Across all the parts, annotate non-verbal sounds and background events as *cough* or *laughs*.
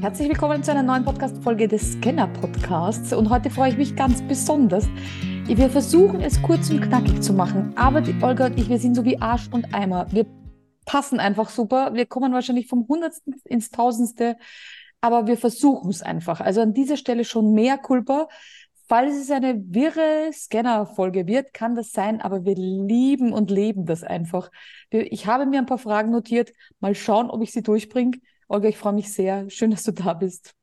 Herzlich willkommen zu einer neuen Podcast-Folge des Scanner-Podcasts. Und heute freue ich mich ganz besonders. Wir versuchen es kurz und knackig zu machen, aber die Olga und ich, wir sind so wie Arsch und Eimer. Wir passen einfach super. Wir kommen wahrscheinlich vom Hundertsten ins Tausendste, aber wir versuchen es einfach. Also an dieser Stelle schon mehr Kulpa. Falls es eine wirre Scanner-Folge wird, kann das sein, aber wir lieben und leben das einfach. Ich habe mir ein paar Fragen notiert. Mal schauen, ob ich sie durchbringe. Olga, ich freue mich sehr. Schön, dass du da bist.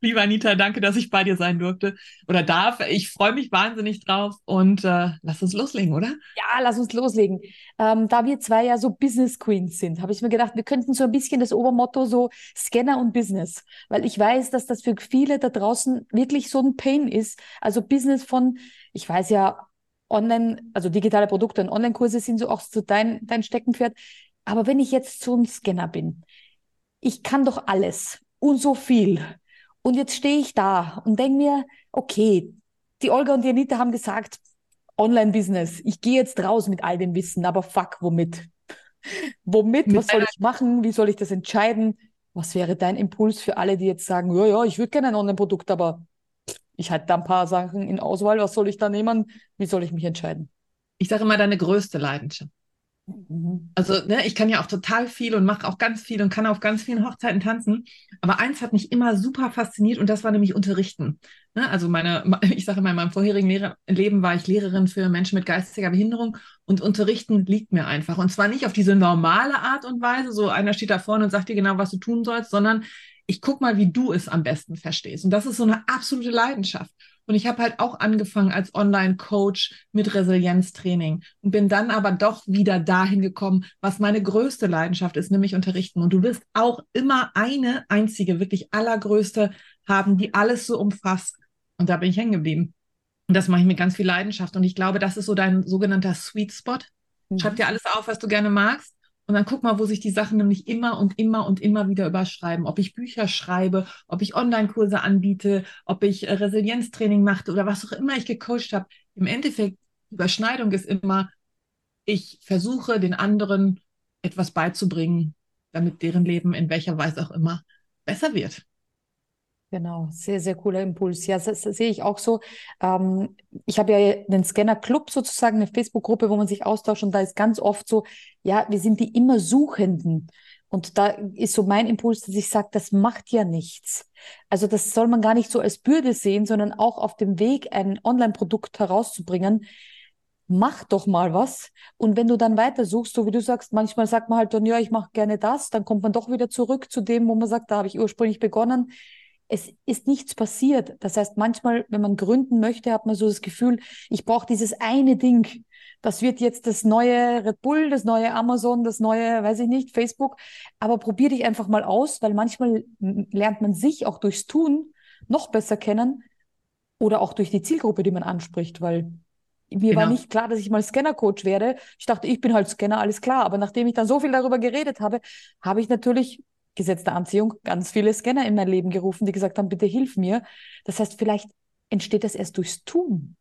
Liebe Anita, danke, dass ich bei dir sein durfte oder darf. Ich freue mich wahnsinnig drauf und äh, lass uns loslegen, oder? Ja, lass uns loslegen. Ähm, da wir zwei ja so Business Queens sind, habe ich mir gedacht, wir könnten so ein bisschen das Obermotto so Scanner und Business, weil ich weiß, dass das für viele da draußen wirklich so ein Pain ist. Also Business von, ich weiß ja, Online, also digitale Produkte und Online-Kurse sind so auch so dein, dein Steckenpferd. Aber wenn ich jetzt so ein Scanner bin, ich kann doch alles und so viel. Und jetzt stehe ich da und denke mir, okay, die Olga und die Anita haben gesagt, Online-Business, ich gehe jetzt raus mit all dem Wissen, aber fuck, womit? womit? Was soll ich machen? Wie soll ich das entscheiden? Was wäre dein Impuls für alle, die jetzt sagen, ja, ja, ich würde gerne ein Online-Produkt, aber ich hatte da ein paar Sachen in Auswahl, was soll ich da nehmen? Wie soll ich mich entscheiden? Ich sage immer, deine größte Leidenschaft. Also, ne, ich kann ja auch total viel und mache auch ganz viel und kann auf ganz vielen Hochzeiten tanzen. Aber eins hat mich immer super fasziniert und das war nämlich Unterrichten. Ne, also meine, *laughs* ich sage mal, in meinem vorherigen Lehrer Leben war ich Lehrerin für Menschen mit geistiger Behinderung und Unterrichten liegt mir einfach. Und zwar nicht auf diese normale Art und Weise, so einer steht da vorne und sagt dir genau, was du tun sollst, sondern ich guck mal, wie du es am besten verstehst. Und das ist so eine absolute Leidenschaft. Und ich habe halt auch angefangen als Online-Coach mit Resilienztraining und bin dann aber doch wieder dahin gekommen, was meine größte Leidenschaft ist, nämlich unterrichten. Und du wirst auch immer eine einzige, wirklich allergrößte haben, die alles so umfasst. Und da bin ich hängen geblieben. Und das mache ich mit ganz viel Leidenschaft. Und ich glaube, das ist so dein sogenannter Sweet Spot. Mhm. Schreib dir alles auf, was du gerne magst. Und dann guck mal, wo sich die Sachen nämlich immer und immer und immer wieder überschreiben. Ob ich Bücher schreibe, ob ich Online-Kurse anbiete, ob ich äh, Resilienztraining mache oder was auch immer ich gecoacht habe. Im Endeffekt, Überschneidung ist immer, ich versuche den anderen etwas beizubringen, damit deren Leben in welcher Weise auch immer besser wird. Genau, sehr, sehr cooler Impuls. Ja, das, das sehe ich auch so. Ähm, ich habe ja einen Scanner-Club sozusagen, eine Facebook-Gruppe, wo man sich austauscht und da ist ganz oft so, ja, wir sind die immer Suchenden. Und da ist so mein Impuls, dass ich sage, das macht ja nichts. Also das soll man gar nicht so als Bürde sehen, sondern auch auf dem Weg, ein Online-Produkt herauszubringen. Mach doch mal was. Und wenn du dann weiter suchst, so wie du sagst, manchmal sagt man halt dann, ja, ich mache gerne das, dann kommt man doch wieder zurück zu dem, wo man sagt, da habe ich ursprünglich begonnen es ist nichts passiert. Das heißt, manchmal, wenn man gründen möchte, hat man so das Gefühl, ich brauche dieses eine Ding. Das wird jetzt das neue Red Bull, das neue Amazon, das neue, weiß ich nicht, Facebook. Aber probier dich einfach mal aus, weil manchmal lernt man sich auch durchs Tun noch besser kennen oder auch durch die Zielgruppe, die man anspricht, weil mir genau. war nicht klar, dass ich mal Scanner-Coach werde. Ich dachte, ich bin halt Scanner, alles klar. Aber nachdem ich dann so viel darüber geredet habe, habe ich natürlich Gesetz der Anziehung ganz viele Scanner in mein Leben gerufen, die gesagt haben, bitte hilf mir. Das heißt, vielleicht entsteht das erst durchs Tun.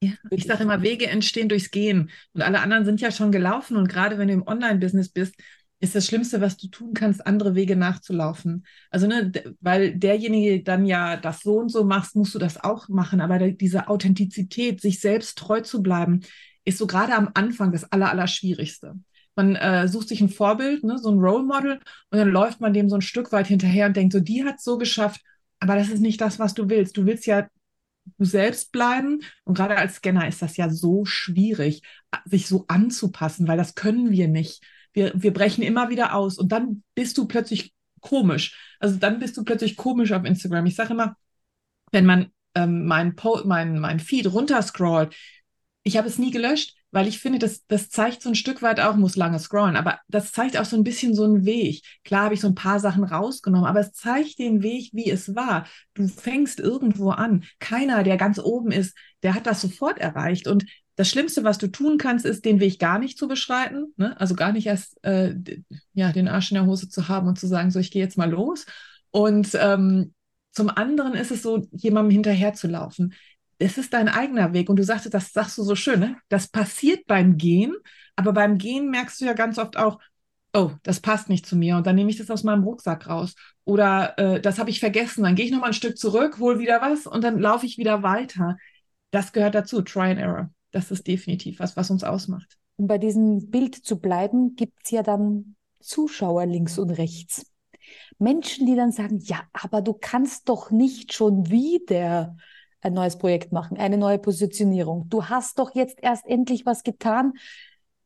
Ja, ich sage immer, Wege entstehen durchs Gehen. Und alle anderen sind ja schon gelaufen. Und gerade wenn du im Online-Business bist, ist das Schlimmste, was du tun kannst, andere Wege nachzulaufen. Also, ne, weil derjenige dann ja das so und so machst, musst du das auch machen. Aber diese Authentizität, sich selbst treu zu bleiben, ist so gerade am Anfang das Aller, Allerschwierigste. Man äh, sucht sich ein Vorbild, ne, so ein Role Model, und dann läuft man dem so ein Stück weit hinterher und denkt, so, die hat es so geschafft, aber das ist nicht das, was du willst. Du willst ja du selbst bleiben. Und gerade als Scanner ist das ja so schwierig, sich so anzupassen, weil das können wir nicht. Wir, wir brechen immer wieder aus und dann bist du plötzlich komisch. Also dann bist du plötzlich komisch auf Instagram. Ich sage immer, wenn man ähm, mein, mein, mein Feed runterscrollt, ich habe es nie gelöscht, weil ich finde, das, das zeigt so ein Stück weit auch, muss lange scrollen, aber das zeigt auch so ein bisschen so einen Weg. Klar habe ich so ein paar Sachen rausgenommen, aber es zeigt den Weg, wie es war. Du fängst irgendwo an. Keiner, der ganz oben ist, der hat das sofort erreicht. Und das Schlimmste, was du tun kannst, ist, den Weg gar nicht zu beschreiten. Ne? Also gar nicht erst äh, ja, den Arsch in der Hose zu haben und zu sagen, so, ich gehe jetzt mal los. Und ähm, zum anderen ist es so, jemandem hinterher zu laufen es ist dein eigener Weg. Und du sagst, das sagst du so schön, ne? Das passiert beim Gehen, aber beim Gehen merkst du ja ganz oft auch, oh, das passt nicht zu mir und dann nehme ich das aus meinem Rucksack raus. Oder äh, das habe ich vergessen, dann gehe ich nochmal ein Stück zurück, hole wieder was und dann laufe ich wieder weiter. Das gehört dazu, Try and Error. Das ist definitiv was, was uns ausmacht. Um bei diesem Bild zu bleiben, gibt es ja dann Zuschauer links und rechts. Menschen, die dann sagen, ja, aber du kannst doch nicht schon wieder ein neues Projekt machen, eine neue Positionierung. Du hast doch jetzt erst endlich was getan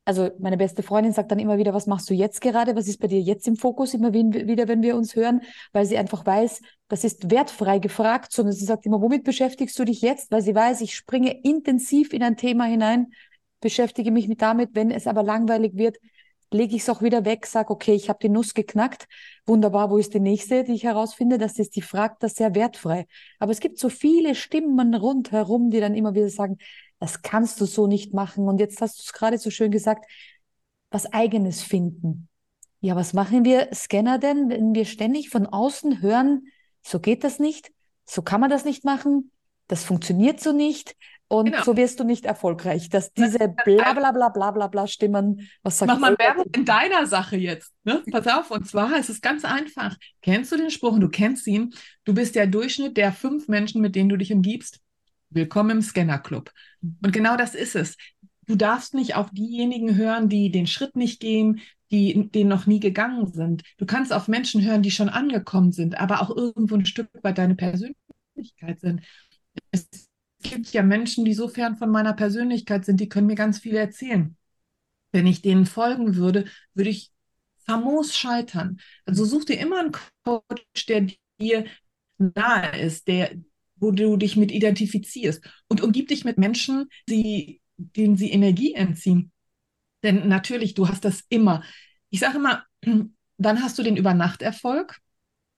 also meine beste Freundin sagt dann immer wieder, was machst du jetzt gerade? Was ist bei dir jetzt im Fokus? Immer wieder, wenn wir uns hören, weil sie einfach weiß, das ist wertfrei gefragt, sondern sie sagt immer, womit beschäftigst du dich jetzt? Weil sie weiß, ich springe intensiv in ein Thema hinein, beschäftige mich mit damit, wenn es aber langweilig wird, lege ich es auch wieder weg, sage, okay, ich habe die Nuss geknackt, wunderbar, wo ist die nächste, die ich herausfinde? Das ist die fragt das sehr wertfrei. Aber es gibt so viele Stimmen rundherum, die dann immer wieder sagen, das kannst du so nicht machen. Und jetzt hast du es gerade so schön gesagt, was eigenes finden. Ja, was machen wir Scanner denn, wenn wir ständig von außen hören, so geht das nicht, so kann man das nicht machen, das funktioniert so nicht und genau. so wirst du nicht erfolgreich. Dass diese bla bla bla bla bla bla Stimmen, was sagt Mach mal Werbung in deiner Sache jetzt. Ne? Pass auf, und zwar ist es ganz einfach. Kennst du den Spruch und du kennst ihn? Du bist der Durchschnitt der fünf Menschen, mit denen du dich umgibst. Willkommen im Scanner Club. Und genau das ist es. Du darfst nicht auf diejenigen hören, die den Schritt nicht gehen, die den noch nie gegangen sind. Du kannst auf Menschen hören, die schon angekommen sind, aber auch irgendwo ein Stück weit deine Persönlichkeit sind. Es gibt ja Menschen, die so fern von meiner Persönlichkeit sind, die können mir ganz viel erzählen. Wenn ich denen folgen würde, würde ich famos scheitern. Also such dir immer einen Coach, der dir nahe ist, der, wo du dich mit identifizierst und umgib dich mit Menschen, die, denen sie Energie entziehen. Denn natürlich, du hast das immer. Ich sage immer, *clears throat* dann hast du den Übernachterfolg.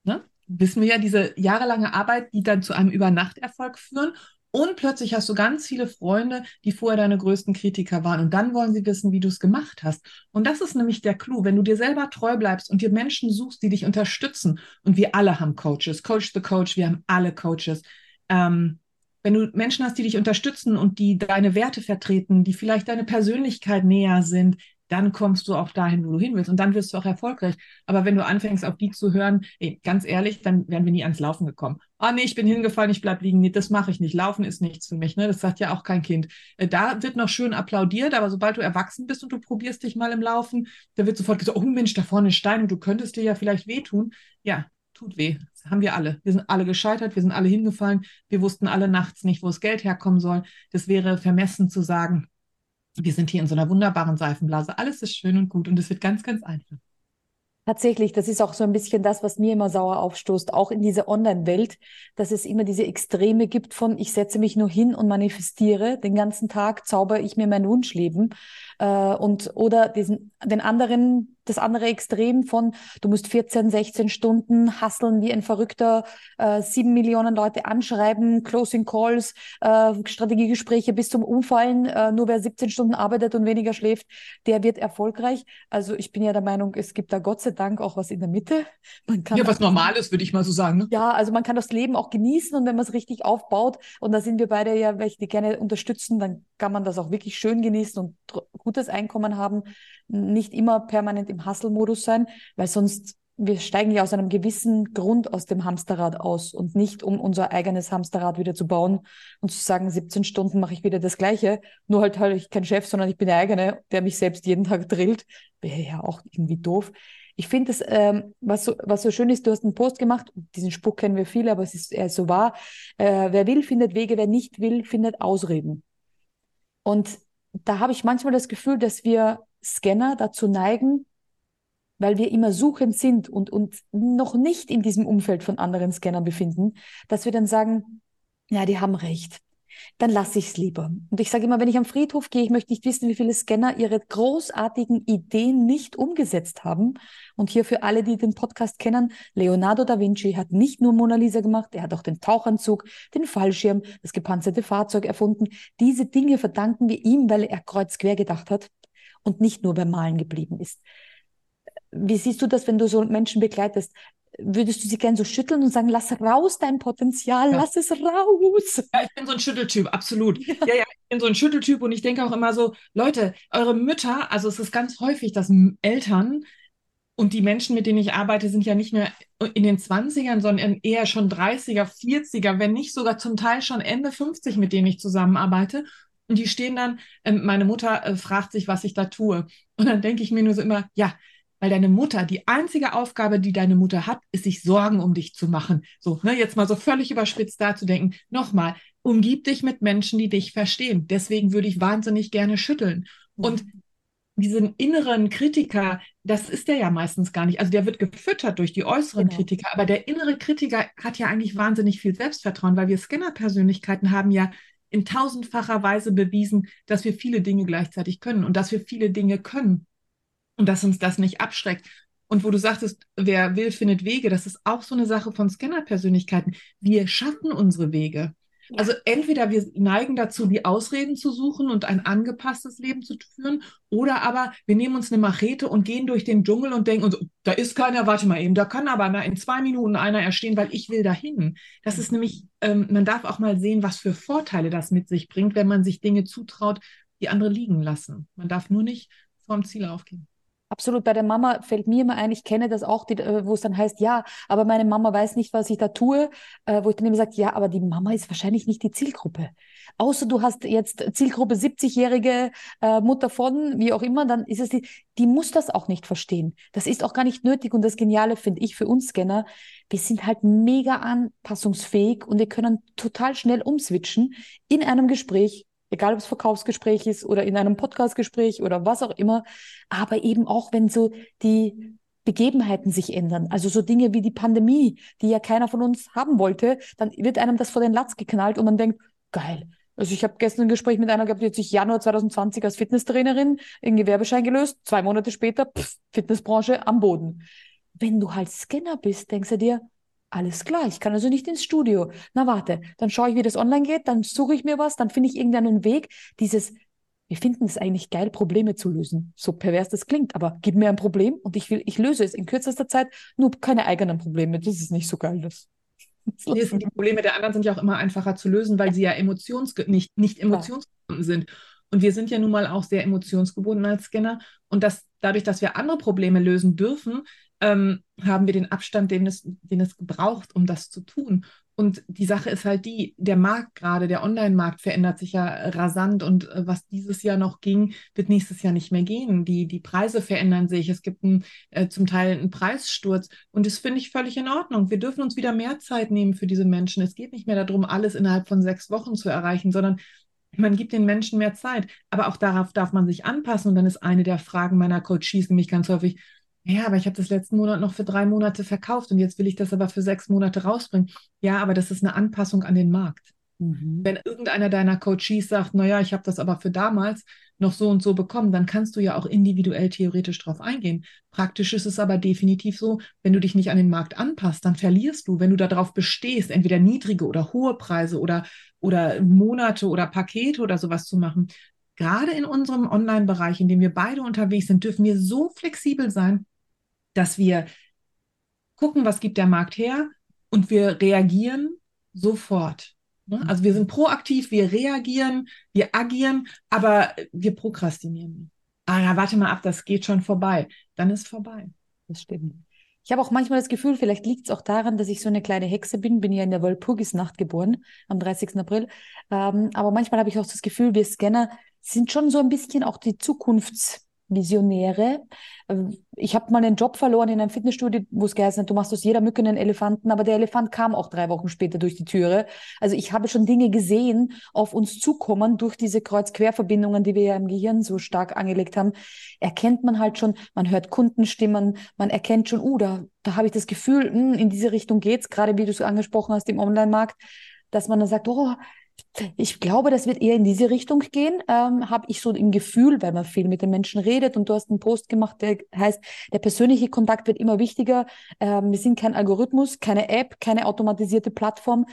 Ne? Wissen wir ja, diese jahrelange Arbeit, die dann zu einem Übernachterfolg führen. Und plötzlich hast du ganz viele Freunde, die vorher deine größten Kritiker waren. Und dann wollen sie wissen, wie du es gemacht hast. Und das ist nämlich der Clou. Wenn du dir selber treu bleibst und dir Menschen suchst, die dich unterstützen, und wir alle haben Coaches, Coach the Coach, wir haben alle Coaches, ähm, wenn du Menschen hast, die dich unterstützen und die deine Werte vertreten, die vielleicht deine Persönlichkeit näher sind, dann kommst du auch dahin, wo du hin willst und dann wirst du auch erfolgreich. Aber wenn du anfängst, auf die zu hören, ey, ganz ehrlich, dann wären wir nie ans Laufen gekommen. Ah, nee, ich bin hingefallen, ich bleib liegen. Nee, das mache ich nicht. Laufen ist nichts für mich. Ne? Das sagt ja auch kein Kind. Äh, da wird noch schön applaudiert, aber sobald du erwachsen bist und du probierst dich mal im Laufen, da wird sofort gesagt, oh Mensch, da vorne ist Stein und du könntest dir ja vielleicht wehtun. Ja, tut weh. Das haben wir alle. Wir sind alle gescheitert, wir sind alle hingefallen. Wir wussten alle nachts nicht, wo das Geld herkommen soll. Das wäre vermessen zu sagen, wir sind hier in so einer wunderbaren Seifenblase. Alles ist schön und gut und es wird ganz, ganz einfach. Tatsächlich, das ist auch so ein bisschen das, was mir immer sauer aufstoßt, auch in dieser Online-Welt, dass es immer diese Extreme gibt von, ich setze mich nur hin und manifestiere, den ganzen Tag zauber ich mir mein Wunschleben äh, und oder diesen, den anderen das andere Extrem von, du musst 14, 16 Stunden hasseln wie ein Verrückter, äh, sieben Millionen Leute anschreiben, Closing Calls, äh, Strategiegespräche bis zum Umfallen. Äh, nur wer 17 Stunden arbeitet und weniger schläft, der wird erfolgreich. Also ich bin ja der Meinung, es gibt da Gott sei Dank auch was in der Mitte. Man kann ja, was Normales, würde ich mal so sagen. Ne? Ja, also man kann das Leben auch genießen und wenn man es richtig aufbaut, und da sind wir beide ja welche, die gerne unterstützen, dann kann man das auch wirklich schön genießen und gutes Einkommen haben nicht immer permanent im Hustle-Modus sein, weil sonst wir steigen ja aus einem gewissen Grund aus dem Hamsterrad aus und nicht um unser eigenes Hamsterrad wieder zu bauen und zu sagen, 17 Stunden mache ich wieder das Gleiche, nur halt halt ich kein Chef, sondern ich bin der eigene, der mich selbst jeden Tag drillt. Wäre ja auch irgendwie doof. Ich finde es, ähm, was, so, was so schön ist, du hast einen Post gemacht, diesen Spruch kennen wir viele, aber es ist er ist so wahr. Äh, wer will, findet Wege, wer nicht will, findet Ausreden. Und da habe ich manchmal das Gefühl, dass wir Scanner dazu neigen, weil wir immer suchend sind und uns noch nicht in diesem Umfeld von anderen Scannern befinden, dass wir dann sagen, ja, die haben recht. Dann lasse ich es lieber. Und ich sage immer, wenn ich am Friedhof gehe, ich möchte nicht wissen, wie viele Scanner ihre großartigen Ideen nicht umgesetzt haben. Und hier für alle, die den Podcast kennen, Leonardo da Vinci hat nicht nur Mona Lisa gemacht, er hat auch den Tauchanzug, den Fallschirm, das gepanzerte Fahrzeug erfunden. Diese Dinge verdanken wir ihm, weil er kreuz quer gedacht hat und nicht nur beim Malen geblieben ist. Wie siehst du das, wenn du so Menschen begleitest? Würdest du sie gern so schütteln und sagen, lass raus dein Potenzial, ja. lass es raus? Ja, ich bin so ein Schütteltyp, absolut. Ja. ja, ja, ich bin so ein Schütteltyp und ich denke auch immer so, Leute, eure Mütter, also es ist ganz häufig, dass Eltern Und die Menschen, mit denen ich arbeite, sind ja nicht mehr in den 20ern, sondern eher schon 30er, 40er, wenn nicht sogar zum Teil schon Ende 50, mit denen ich zusammenarbeite. Und die stehen dann, äh, meine Mutter äh, fragt sich, was ich da tue. Und dann denke ich mir nur so immer, ja, weil deine Mutter, die einzige Aufgabe, die deine Mutter hat, ist, sich Sorgen um dich zu machen. So, ne, jetzt mal so völlig überspitzt da zu denken. Nochmal, umgib dich mit Menschen, die dich verstehen. Deswegen würde ich wahnsinnig gerne schütteln. Und diesen inneren Kritiker, das ist der ja meistens gar nicht. Also der wird gefüttert durch die äußeren genau. Kritiker, aber der innere Kritiker hat ja eigentlich wahnsinnig viel Selbstvertrauen, weil wir Scanner-Persönlichkeiten haben ja in tausendfacher Weise bewiesen, dass wir viele Dinge gleichzeitig können und dass wir viele Dinge können und dass uns das nicht abschreckt. Und wo du sagtest, wer will, findet Wege, das ist auch so eine Sache von Scanner-Persönlichkeiten. Wir schaffen unsere Wege. Also entweder wir neigen dazu, die Ausreden zu suchen und ein angepasstes Leben zu führen, oder aber wir nehmen uns eine Machete und gehen durch den Dschungel und denken, uns, da ist keiner, warte mal eben, da kann aber in zwei Minuten einer erstehen, weil ich will dahin. Das ist nämlich, ähm, man darf auch mal sehen, was für Vorteile das mit sich bringt, wenn man sich Dinge zutraut, die andere liegen lassen. Man darf nur nicht vorm Ziel aufgehen. Absolut. Bei der Mama fällt mir immer ein, ich kenne das auch, äh, wo es dann heißt, ja, aber meine Mama weiß nicht, was ich da tue, äh, wo ich dann immer sage, ja, aber die Mama ist wahrscheinlich nicht die Zielgruppe. Außer du hast jetzt Zielgruppe 70-jährige äh, Mutter von, wie auch immer, dann ist es die, die muss das auch nicht verstehen. Das ist auch gar nicht nötig. Und das Geniale finde ich für uns Scanner, wir sind halt mega anpassungsfähig und wir können total schnell umswitchen in einem Gespräch egal ob es Verkaufsgespräch ist oder in einem Podcastgespräch oder was auch immer, aber eben auch, wenn so die Begebenheiten sich ändern. Also so Dinge wie die Pandemie, die ja keiner von uns haben wollte, dann wird einem das vor den Latz geknallt und man denkt, geil. Also ich habe gestern ein Gespräch mit einer gehabt, die hat sich Januar 2020 als Fitnesstrainerin in Gewerbeschein gelöst. Zwei Monate später, pff, Fitnessbranche am Boden. Wenn du halt Scanner bist, denkst du dir, alles klar, ich kann also nicht ins Studio. Na warte, dann schaue ich, wie das online geht, dann suche ich mir was, dann finde ich irgendeinen Weg. Dieses, wir finden es eigentlich geil, Probleme zu lösen. So pervers das klingt, aber gib mir ein Problem und ich will, ich löse es in kürzester Zeit, nur keine eigenen Probleme. Das ist nicht so geil. Das, *laughs* die Probleme der anderen sind ja auch immer einfacher zu lösen, weil sie ja emotions nicht, nicht emotionsgebunden sind. Und wir sind ja nun mal auch sehr emotionsgebunden als Scanner. Und das, dadurch, dass wir andere Probleme lösen dürfen, ähm, haben wir den Abstand, den es, den es braucht, um das zu tun. Und die Sache ist halt die, der Markt gerade, der Online-Markt verändert sich ja rasant und äh, was dieses Jahr noch ging, wird nächstes Jahr nicht mehr gehen. Die, die Preise verändern sich. Es gibt ein, äh, zum Teil einen Preissturz und das finde ich völlig in Ordnung. Wir dürfen uns wieder mehr Zeit nehmen für diese Menschen. Es geht nicht mehr darum, alles innerhalb von sechs Wochen zu erreichen, sondern man gibt den Menschen mehr Zeit. Aber auch darauf darf man sich anpassen. Und dann ist eine der Fragen meiner Coaches nämlich ganz häufig, ja, aber ich habe das letzten Monat noch für drei Monate verkauft und jetzt will ich das aber für sechs Monate rausbringen. Ja, aber das ist eine Anpassung an den Markt. Mhm. Wenn irgendeiner deiner Coaches sagt, naja, ich habe das aber für damals noch so und so bekommen, dann kannst du ja auch individuell theoretisch drauf eingehen. Praktisch ist es aber definitiv so, wenn du dich nicht an den Markt anpasst, dann verlierst du, wenn du darauf bestehst, entweder niedrige oder hohe Preise oder, oder Monate oder Pakete oder sowas zu machen. Gerade in unserem Online-Bereich, in dem wir beide unterwegs sind, dürfen wir so flexibel sein, dass wir gucken, was gibt der Markt her und wir reagieren sofort. Ne? Also wir sind proaktiv, wir reagieren, wir agieren, aber wir prokrastinieren. Ah ja, warte mal ab, das geht schon vorbei. Dann ist vorbei. Das stimmt. Ich habe auch manchmal das Gefühl, vielleicht liegt es auch daran, dass ich so eine kleine Hexe bin. Bin ja in der Walpurgisnacht geboren, am 30. April. Ähm, aber manchmal habe ich auch das Gefühl, wir Scanner sind schon so ein bisschen auch die Zukunfts- Visionäre. Ähm, ich habe mal einen Job verloren in einem Fitnessstudio, wo es geheißen hat, du machst aus jeder Mücke einen Elefanten, aber der Elefant kam auch drei Wochen später durch die Türe. Also ich habe schon Dinge gesehen, auf uns zukommen durch diese Kreuz-Quer-Verbindungen, die wir ja im Gehirn so stark angelegt haben. Erkennt man halt schon, man hört Kundenstimmen, man erkennt schon, uh, da, da habe ich das Gefühl, mh, hm, in diese Richtung geht's, gerade wie du es angesprochen hast im Online-Markt, dass man dann sagt, oh, ich glaube, das wird eher in diese Richtung gehen, ähm, habe ich so im Gefühl, weil man viel mit den Menschen redet und du hast einen Post gemacht, der heißt, der persönliche Kontakt wird immer wichtiger. Ähm, wir sind kein Algorithmus, keine App, keine automatisierte Plattform.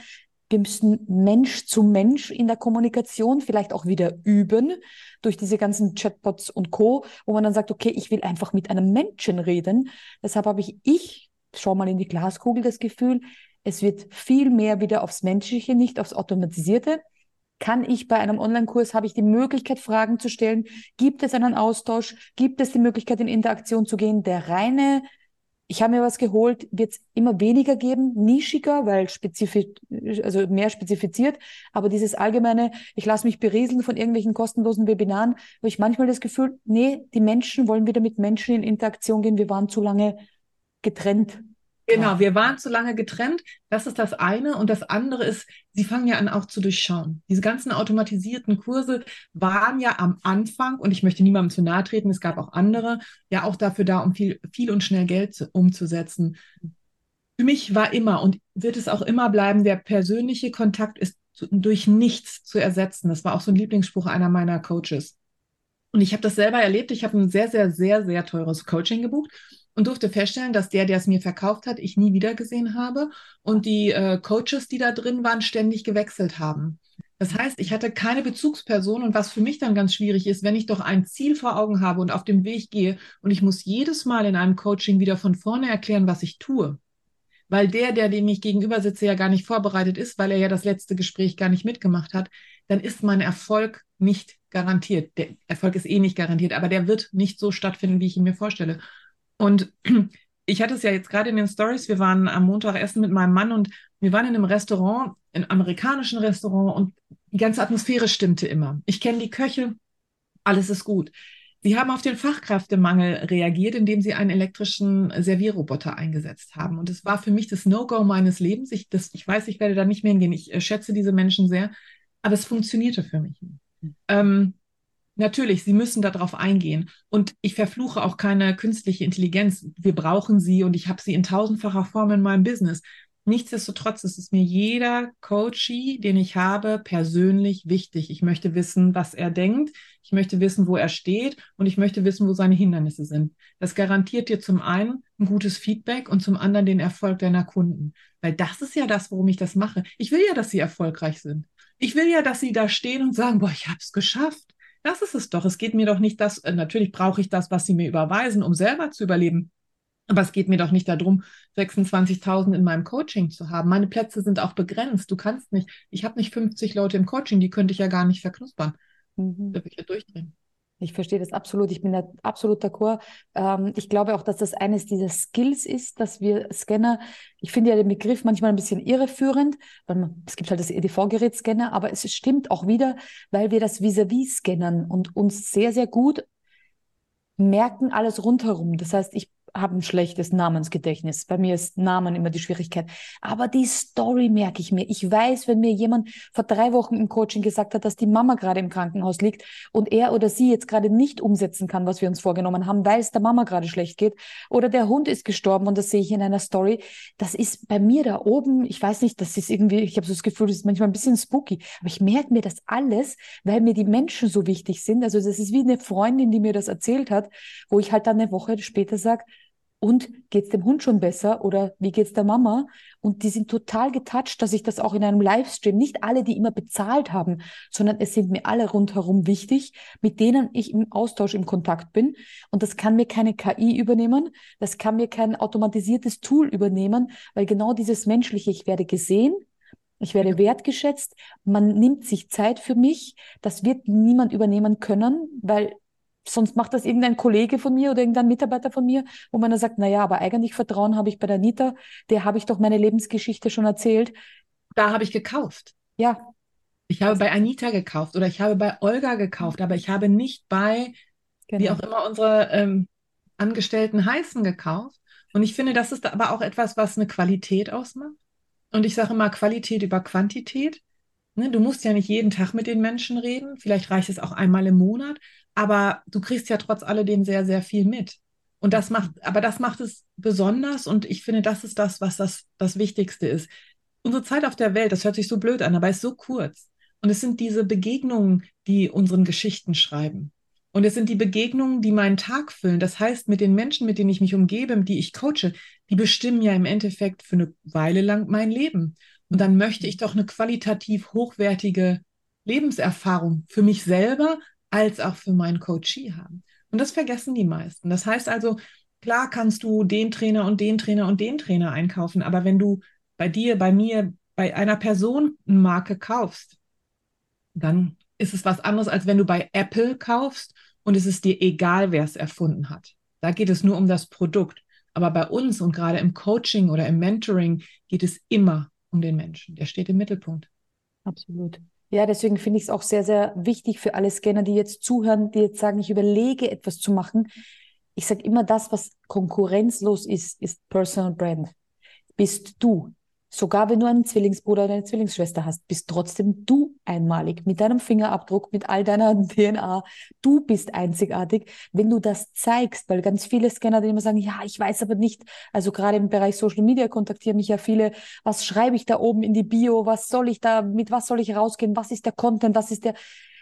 Wir müssen Mensch zu Mensch in der Kommunikation vielleicht auch wieder üben durch diese ganzen Chatbots und Co., wo man dann sagt, okay, ich will einfach mit einem Menschen reden. Deshalb habe ich, ich, schau mal in die Glaskugel, das Gefühl, es wird viel mehr wieder aufs Menschliche, nicht aufs Automatisierte. kann ich bei einem Online-Kurs, habe ich die Möglichkeit, Fragen zu stellen? Gibt es einen Austausch? Gibt es die Möglichkeit, in Interaktion zu gehen? Der reine ich habe mir was geholt, wird es immer weniger geben, nischiger, weil spezifisch, also mehr spezifiziert. Aber dieses allgemeine, ich lasse mich berieseln von irgendwelchen kostenlosen Webinaren, habe ich manchmal das Gefühl, nee, die Menschen wollen wieder mit Menschen in Interaktion gehen. Wir waren zu lange getrennt. Genau, wir waren zu lange getrennt. Das ist das eine. Und das andere ist, sie fangen ja an auch zu durchschauen. Diese ganzen automatisierten Kurse waren ja am Anfang, und ich möchte niemandem zu nahe treten, es gab auch andere, ja auch dafür da, um viel, viel und schnell Geld zu, umzusetzen. Für mich war immer und wird es auch immer bleiben, der persönliche Kontakt ist durch nichts zu ersetzen. Das war auch so ein Lieblingsspruch einer meiner Coaches. Und ich habe das selber erlebt. Ich habe ein sehr, sehr, sehr, sehr teures Coaching gebucht und durfte feststellen, dass der, der es mir verkauft hat, ich nie wieder gesehen habe und die äh, Coaches, die da drin waren, ständig gewechselt haben. Das heißt, ich hatte keine Bezugsperson und was für mich dann ganz schwierig ist, wenn ich doch ein Ziel vor Augen habe und auf dem Weg gehe und ich muss jedes Mal in einem Coaching wieder von vorne erklären, was ich tue. Weil der, der dem ich gegenüber sitze, ja gar nicht vorbereitet ist, weil er ja das letzte Gespräch gar nicht mitgemacht hat, dann ist mein Erfolg nicht garantiert. Der Erfolg ist eh nicht garantiert, aber der wird nicht so stattfinden, wie ich ihn mir vorstelle. Und *clears throat* ich hatte es ja jetzt gerade in den Stories, wir waren am Montag essen mit meinem Mann und wir waren in einem Restaurant, in einem amerikanischen Restaurant und die ganze Atmosphäre stimmte immer. Ich kenne die Köche, alles ist gut. Sie haben auf den Fachkräftemangel reagiert, indem sie einen elektrischen Servierroboter eingesetzt haben. Und es war für mich das No-Go meines Lebens. Ich, das, ich weiß, ich werde da nicht mehr hingehen. Ich äh, schätze diese Menschen sehr, aber es funktionierte für mich. Mhm. Ähm, Natürlich, Sie müssen darauf eingehen. Und ich verfluche auch keine künstliche Intelligenz. Wir brauchen sie und ich habe sie in tausendfacher Form in meinem Business. Nichtsdestotrotz ist es mir jeder Coachie, den ich habe, persönlich wichtig. Ich möchte wissen, was er denkt. Ich möchte wissen, wo er steht und ich möchte wissen, wo seine Hindernisse sind. Das garantiert dir zum einen ein gutes Feedback und zum anderen den Erfolg deiner Kunden. Weil das ist ja das, worum ich das mache. Ich will ja, dass sie erfolgreich sind. Ich will ja, dass sie da stehen und sagen, boah, ich habe es geschafft. Das ist es doch. Es geht mir doch nicht das, äh, natürlich brauche ich das, was Sie mir überweisen, um selber zu überleben. Aber es geht mir doch nicht darum, 26.000 in meinem Coaching zu haben. Meine Plätze sind auch begrenzt. Du kannst nicht, ich habe nicht 50 Leute im Coaching, die könnte ich ja gar nicht verknuspern. Mhm. Da würde ich ja durchdrehen. Ich verstehe das absolut. Ich bin da absolut d'accord. Ähm, ich glaube auch, dass das eines dieser Skills ist, dass wir Scanner, ich finde ja den Begriff manchmal ein bisschen irreführend, weil man, es gibt halt das EDV-Gerät Scanner, aber es stimmt auch wieder, weil wir das vis-à-vis -vis scannern und uns sehr, sehr gut merken alles rundherum. Das heißt, ich habe ein schlechtes Namensgedächtnis. Bei mir ist Namen immer die Schwierigkeit. Aber die Story merke ich mir. Ich weiß, wenn mir jemand vor drei Wochen im Coaching gesagt hat, dass die Mama gerade im Krankenhaus liegt und er oder sie jetzt gerade nicht umsetzen kann, was wir uns vorgenommen haben, weil es der Mama gerade schlecht geht. Oder der Hund ist gestorben und das sehe ich in einer Story. Das ist bei mir da oben, ich weiß nicht, das ist irgendwie, ich habe so das Gefühl, das ist manchmal ein bisschen spooky. Aber ich merke mir das alles, weil mir die Menschen so wichtig sind. Also das ist wie eine Freundin, die mir das erzählt hat, wo ich halt dann eine Woche später sage, und geht's dem Hund schon besser? Oder wie geht's der Mama? Und die sind total getoucht, dass ich das auch in einem Livestream, nicht alle, die immer bezahlt haben, sondern es sind mir alle rundherum wichtig, mit denen ich im Austausch, im Kontakt bin. Und das kann mir keine KI übernehmen, das kann mir kein automatisiertes Tool übernehmen, weil genau dieses menschliche, ich werde gesehen, ich werde wertgeschätzt, man nimmt sich Zeit für mich, das wird niemand übernehmen können, weil sonst macht das irgendein Kollege von mir oder irgendein Mitarbeiter von mir, wo man dann sagt, na ja, aber eigentlich Vertrauen habe ich bei der Nita, der habe ich doch meine Lebensgeschichte schon erzählt. Da habe ich gekauft. Ja. Ich habe bei Anita gekauft oder ich habe bei Olga gekauft, aber ich habe nicht bei, genau. wie auch immer unsere ähm, Angestellten heißen, gekauft. Und ich finde, das ist aber auch etwas, was eine Qualität ausmacht. Und ich sage immer Qualität über Quantität. Ne, du musst ja nicht jeden Tag mit den Menschen reden. Vielleicht reicht es auch einmal im Monat aber du kriegst ja trotz alledem sehr, sehr viel mit. Und das macht, aber das macht es besonders und ich finde, das ist das, was das, das Wichtigste ist. Unsere Zeit auf der Welt, das hört sich so blöd an, aber ist so kurz. Und es sind diese Begegnungen, die unseren Geschichten schreiben. Und es sind die Begegnungen, die meinen Tag füllen. Das heißt, mit den Menschen, mit denen ich mich umgebe, die ich coache, die bestimmen ja im Endeffekt für eine Weile lang mein Leben. Und dann möchte ich doch eine qualitativ hochwertige Lebenserfahrung für mich selber, als auch für meinen Coachee haben. Und das vergessen die meisten. Das heißt also, klar kannst du den Trainer und den Trainer und den Trainer einkaufen, aber wenn du bei dir, bei mir, bei einer Personenmarke kaufst, dann ist es was anderes, als wenn du bei Apple kaufst und es ist dir egal, wer es erfunden hat. Da geht es nur um das Produkt. Aber bei uns und gerade im Coaching oder im Mentoring geht es immer um den Menschen. Der steht im Mittelpunkt. Absolut. Ja, deswegen finde ich es auch sehr, sehr wichtig für alle Scanner, die jetzt zuhören, die jetzt sagen, ich überlege etwas zu machen. Ich sage immer, das, was konkurrenzlos ist, ist Personal Brand. Bist du. Sogar wenn du einen Zwillingsbruder oder eine Zwillingsschwester hast, bist trotzdem du einmalig mit deinem Fingerabdruck, mit all deiner *laughs* DNA. Du bist einzigartig, wenn du das zeigst, weil ganz viele Scanner die immer sagen, ja, ich weiß aber nicht, also gerade im Bereich Social Media kontaktieren mich ja viele, was schreibe ich da oben in die Bio, was soll ich da, mit was soll ich rausgehen, was ist der Content, was ist der,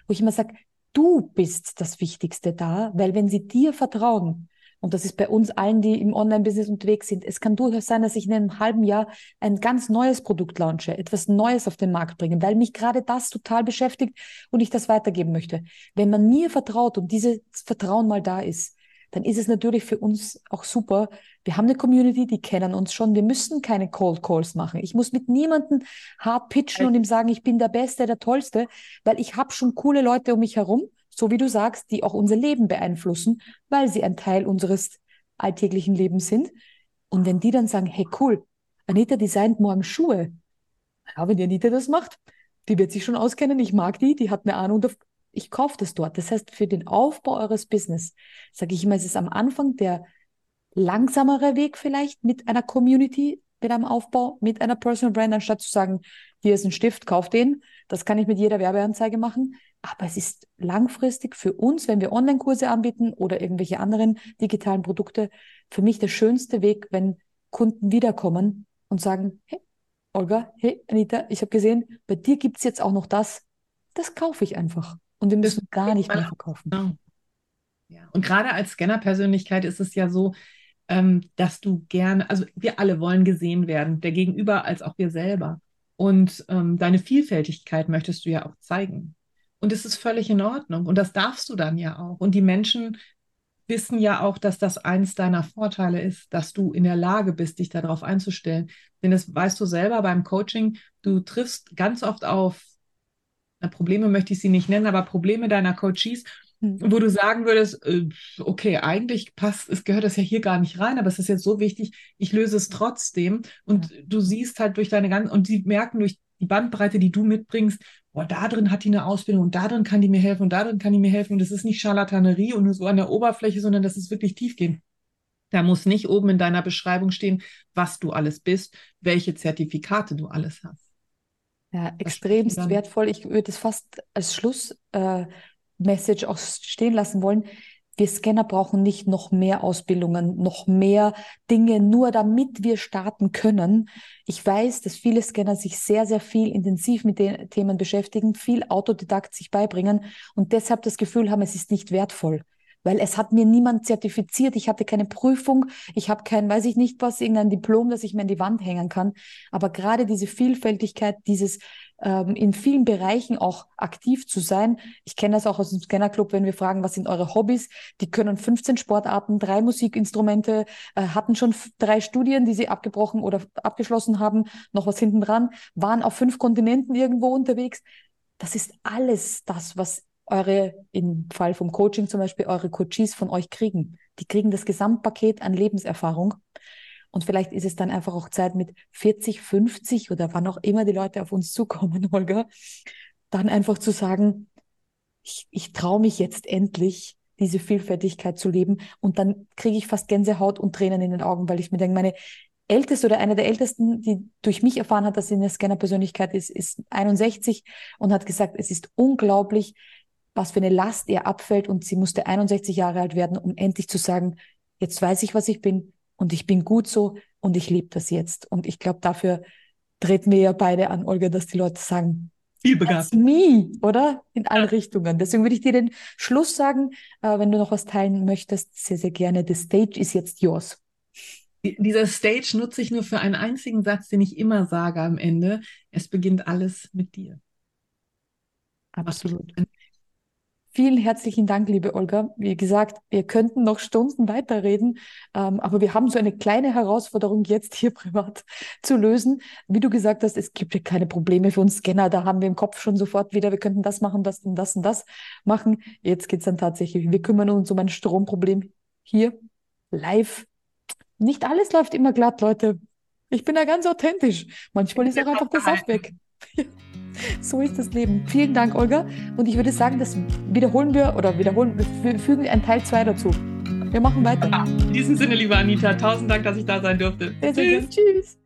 wo ich immer sage, du bist das Wichtigste da, weil wenn sie dir vertrauen, und das ist bei uns allen, die im Online-Business unterwegs sind. Es kann durchaus sein, dass ich in einem halben Jahr ein ganz neues Produkt launche, etwas Neues auf den Markt bringe, weil mich gerade das total beschäftigt und ich das weitergeben möchte. Wenn man mir vertraut und dieses Vertrauen mal da ist, dann ist es natürlich für uns auch super. Wir haben eine Community, die kennen uns schon. Wir müssen keine Cold Calls machen. Ich muss mit niemandem hart pitchen und ihm sagen, ich bin der Beste, der Tollste, weil ich habe schon coole Leute um mich herum so wie du sagst, die auch unser Leben beeinflussen, weil sie ein Teil unseres alltäglichen Lebens sind. Und wenn die dann sagen, hey cool, Anita designt morgen Schuhe. Ja, wenn die Anita das macht, die wird sich schon auskennen, ich mag die, die hat eine Ahnung, ich kaufe das dort. Das heißt, für den Aufbau eures Business, sage ich immer, es ist am Anfang der langsamere Weg vielleicht mit einer Community, mit einem Aufbau, mit einer Personal Brand, anstatt zu sagen, hier ist ein Stift, kauf den. Das kann ich mit jeder Werbeanzeige machen. Aber es ist langfristig für uns, wenn wir Online-Kurse anbieten oder irgendwelche anderen digitalen Produkte, für mich der schönste Weg, wenn Kunden wiederkommen und sagen, hey, Olga, hey, Anita, ich habe gesehen, bei dir gibt es jetzt auch noch das. Das kaufe ich einfach. Und wir müssen gar nicht mehr verkaufen. Ja. Und gerade als Scanner-Persönlichkeit ist es ja so, ähm, dass du gerne, also wir alle wollen gesehen werden, der Gegenüber als auch wir selber. Und ähm, deine Vielfältigkeit möchtest du ja auch zeigen. Und es ist völlig in Ordnung. Und das darfst du dann ja auch. Und die Menschen wissen ja auch, dass das eins deiner Vorteile ist, dass du in der Lage bist, dich darauf einzustellen. Denn das weißt du selber beim Coaching, du triffst ganz oft auf, na, Probleme möchte ich sie nicht nennen, aber Probleme deiner Coaches. Wo du sagen würdest, äh, okay, eigentlich passt, es gehört das ja hier gar nicht rein, aber es ist jetzt so wichtig, ich löse es trotzdem. Und ja. du siehst halt durch deine ganzen, und sie merken durch die Bandbreite, die du mitbringst, boah, da drin hat die eine Ausbildung und da drin kann die mir helfen und da drin kann die mir helfen. Und das ist nicht Charlatanerie und nur so an der Oberfläche, sondern das ist wirklich tiefgehend. Da muss nicht oben in deiner Beschreibung stehen, was du alles bist, welche Zertifikate du alles hast. Ja, extremst wertvoll. Ich würde es fast als Schlussmessage äh, auch stehen lassen wollen wir Scanner brauchen nicht noch mehr Ausbildungen, noch mehr Dinge, nur damit wir starten können. Ich weiß, dass viele Scanner sich sehr, sehr viel intensiv mit den Themen beschäftigen, viel Autodidakt sich beibringen und deshalb das Gefühl haben, es ist nicht wertvoll weil es hat mir niemand zertifiziert. Ich hatte keine Prüfung, ich habe kein, weiß ich nicht was, irgendein Diplom, das ich mir an die Wand hängen kann. Aber gerade diese Vielfältigkeit, dieses ähm, in vielen Bereichen auch aktiv zu sein. Ich kenne das auch aus dem Scannerclub, wenn wir fragen, was sind eure Hobbys? Die können 15 Sportarten, drei Musikinstrumente, äh, hatten schon drei Studien, die sie abgebrochen oder abgeschlossen haben, noch was hinten dran, waren auf fünf Kontinenten irgendwo unterwegs. Das ist alles das, was eure, im Fall vom Coaching zum Beispiel, eure Coaches von euch kriegen. Die kriegen das Gesamtpaket an Lebenserfahrung. Und vielleicht ist es dann einfach auch Zeit mit 40, 50 oder wann auch immer die Leute auf uns zukommen, *laughs* Holger, dann einfach zu sagen, ich, ich traue mich jetzt endlich, diese Vielfältigkeit zu leben. Und dann kriege ich fast Gänsehaut und Tränen in den Augen, weil ich mir denke, meine älteste oder eine der ältesten, die durch mich erfahren hat, dass sie eine Scanner-Persönlichkeit ist, ist 61 und hat gesagt, es ist unglaublich, was für eine Last ihr abfällt und sie musste 61 Jahre alt werden, um endlich zu sagen, jetzt weiß ich, was ich bin und ich bin gut so und ich liebe das jetzt. Und ich glaube, dafür treten wir ja beide an, Olga, dass die Leute sagen, Vielbegabt. Me, oder? In alle Richtungen. Deswegen würde ich dir den Schluss sagen, äh, wenn du noch was teilen möchtest, sehr, sehr gerne. The stage is jetzt yours. Dieser Stage nutze ich nur für einen einzigen Satz, den ich immer sage am Ende. Es beginnt alles mit dir. Absolut Vielen herzlichen Dank, liebe Olga. Wie gesagt, wir könnten noch Stunden weiterreden, ähm, aber wir haben so eine kleine Herausforderung jetzt hier *laughs* privat zu lösen. Wie du gesagt hast, es gibt ja keine Probleme für uns Scanner. Da haben wir im Kopf schon sofort wieder, wir könnten das machen, das und das und das machen. Jetzt geht es dann tatsächlich. Wir kümmern uns um ein Stromproblem hier live. Nicht alles läuft immer glatt, Leute. Ich bin da ganz authentisch. Manchmal ist auch einfach der Saft weg. *laughs* *laughs* so ist das Leben. Vielen Dank, Olga. Und ich würde sagen, das wiederholen wir oder wiederholen, wir fügen ein Teil 2 dazu. Wir machen weiter. In diesem Sinne, liebe Anita, tausend Dank, dass ich da sein durfte. Sehr, sehr Tschüss. Tschüss.